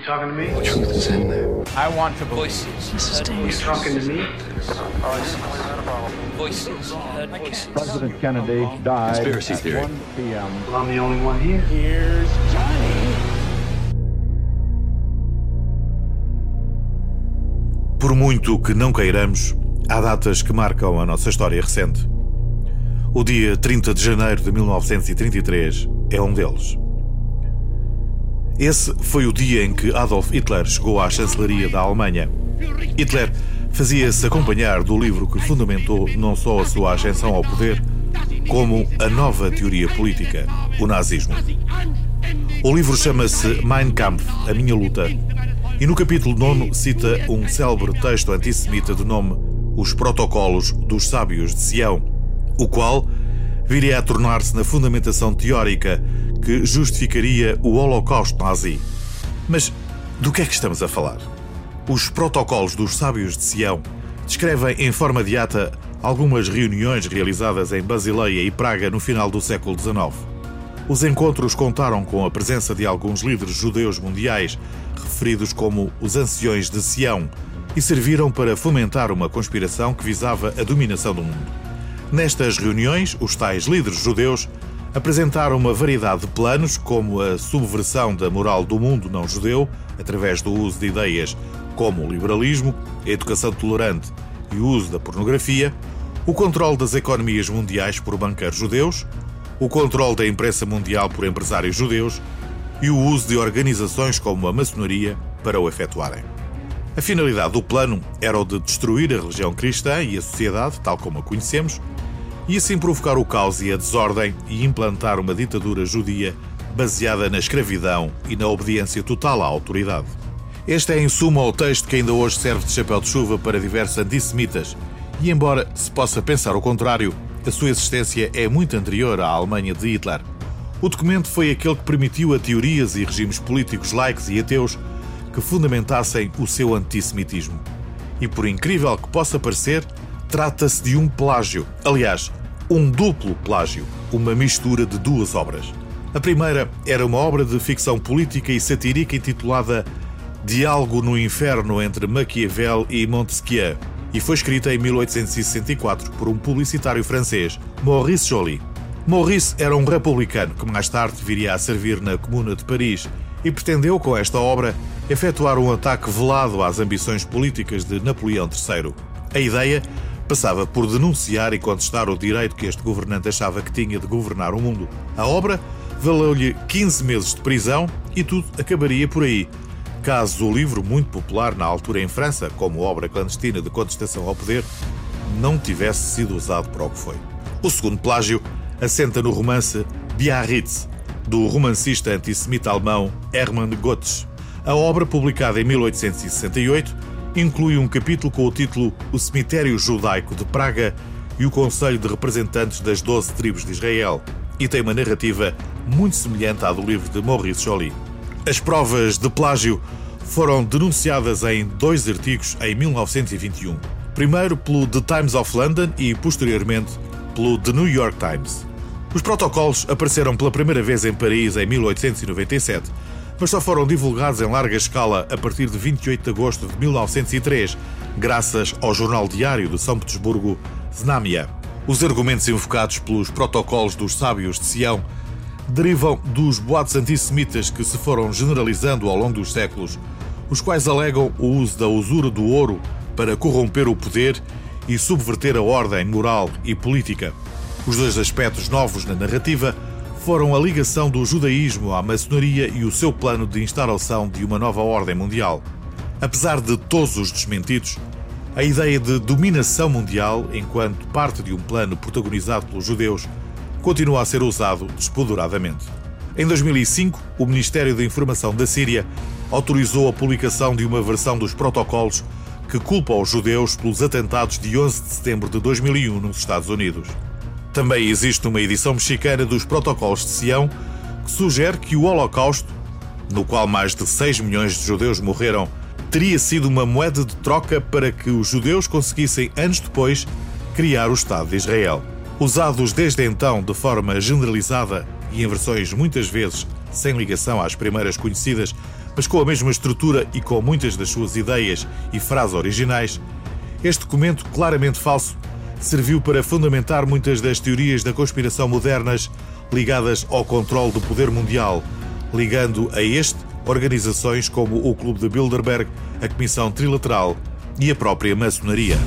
You talking to me? The truth is in there. I want to voices. You talking to me? Voices. President Kennedy died Conspiracy at theory. 1 p.m. Well, I'm the only one here. Here's Johnny. Por muito que não queiramos, há datas que marcam a nossa história recente. O dia 30 de janeiro de 1933 é um deles. Esse foi o dia em que Adolf Hitler chegou à chancelaria da Alemanha. Hitler fazia-se acompanhar do livro que fundamentou não só a sua ascensão ao poder, como a nova teoria política, o nazismo. O livro chama-se Mein Kampf, A Minha Luta, e no capítulo 9 cita um célebre texto antissemita de nome Os Protocolos dos Sábios de Sião, o qual viria a tornar-se na fundamentação teórica que justificaria o Holocausto nazi. Mas do que é que estamos a falar? Os Protocolos dos Sábios de Sião descrevem em forma de ata algumas reuniões realizadas em Basileia e Praga no final do século XIX. Os encontros contaram com a presença de alguns líderes judeus mundiais, referidos como os Anciões de Sião, e serviram para fomentar uma conspiração que visava a dominação do mundo. Nestas reuniões, os tais líderes judeus apresentaram uma variedade de planos, como a subversão da moral do mundo não judeu, através do uso de ideias como o liberalismo, a educação tolerante e o uso da pornografia, o controle das economias mundiais por banqueiros judeus, o controle da imprensa mundial por empresários judeus e o uso de organizações como a maçonaria para o efetuarem. A finalidade do plano era o de destruir a religião cristã e a sociedade, tal como a conhecemos, e assim provocar o caos e a desordem e implantar uma ditadura judia baseada na escravidão e na obediência total à autoridade. Este é, em suma, o texto que ainda hoje serve de chapéu de chuva para diversos antissemitas, e embora se possa pensar o contrário, a sua existência é muito anterior à Alemanha de Hitler. O documento foi aquele que permitiu a teorias e regimes políticos laicos e ateus que fundamentassem o seu antissemitismo. E por incrível que possa parecer, trata-se de um plágio. Aliás, um duplo plágio, uma mistura de duas obras. A primeira era uma obra de ficção política e satírica intitulada Diálogo no Inferno entre Maquiavel e Montesquieu, e foi escrita em 1864 por um publicitário francês, Maurice Joly. Maurice era um republicano que mais tarde viria a servir na Comuna de Paris e pretendeu, com esta obra, efetuar um ataque velado às ambições políticas de Napoleão III. A ideia passava por denunciar e contestar o direito que este governante achava que tinha de governar o mundo. A obra valeu-lhe 15 meses de prisão e tudo acabaria por aí. Caso o livro, muito popular na altura em França, como obra clandestina de contestação ao poder, não tivesse sido usado para o que foi. O segundo plágio assenta no romance Biarritz, do romancista antissemita alemão Hermann Gotz. A obra, publicada em 1868, inclui um capítulo com o título O Cemitério Judaico de Praga e o Conselho de Representantes das Doze Tribos de Israel, e tem uma narrativa muito semelhante à do livro de Maurice Joly. As provas de plágio foram denunciadas em dois artigos em 1921. Primeiro pelo The Times of London e, posteriormente, pelo The New York Times. Os protocolos apareceram pela primeira vez em Paris em 1897, mas só foram divulgados em larga escala a partir de 28 de agosto de 1903, graças ao jornal diário de São Petersburgo, Znamia. Os argumentos invocados pelos protocolos dos sábios de Sião derivam dos boatos antissemitas que se foram generalizando ao longo dos séculos, os quais alegam o uso da usura do ouro para corromper o poder e subverter a ordem moral e política. Os dois aspectos novos na narrativa foram a ligação do judaísmo à maçonaria e o seu plano de instalação de uma nova ordem mundial. Apesar de todos os desmentidos, a ideia de dominação mundial, enquanto parte de um plano protagonizado pelos judeus, continua a ser usado despoderadamente. Em 2005, o Ministério da Informação da Síria autorizou a publicação de uma versão dos protocolos que culpa os judeus pelos atentados de 11 de setembro de 2001 nos Estados Unidos. Também existe uma edição mexicana dos Protocolos de Sião que sugere que o Holocausto, no qual mais de 6 milhões de judeus morreram, teria sido uma moeda de troca para que os judeus conseguissem, anos depois, criar o Estado de Israel. Usados desde então de forma generalizada e em versões muitas vezes sem ligação às primeiras conhecidas, mas com a mesma estrutura e com muitas das suas ideias e frases originais, este documento claramente falso serviu para fundamentar muitas das teorias da conspiração modernas ligadas ao controle do poder mundial, ligando a este organizações como o Clube de Bilderberg, a Comissão Trilateral e a própria maçonaria.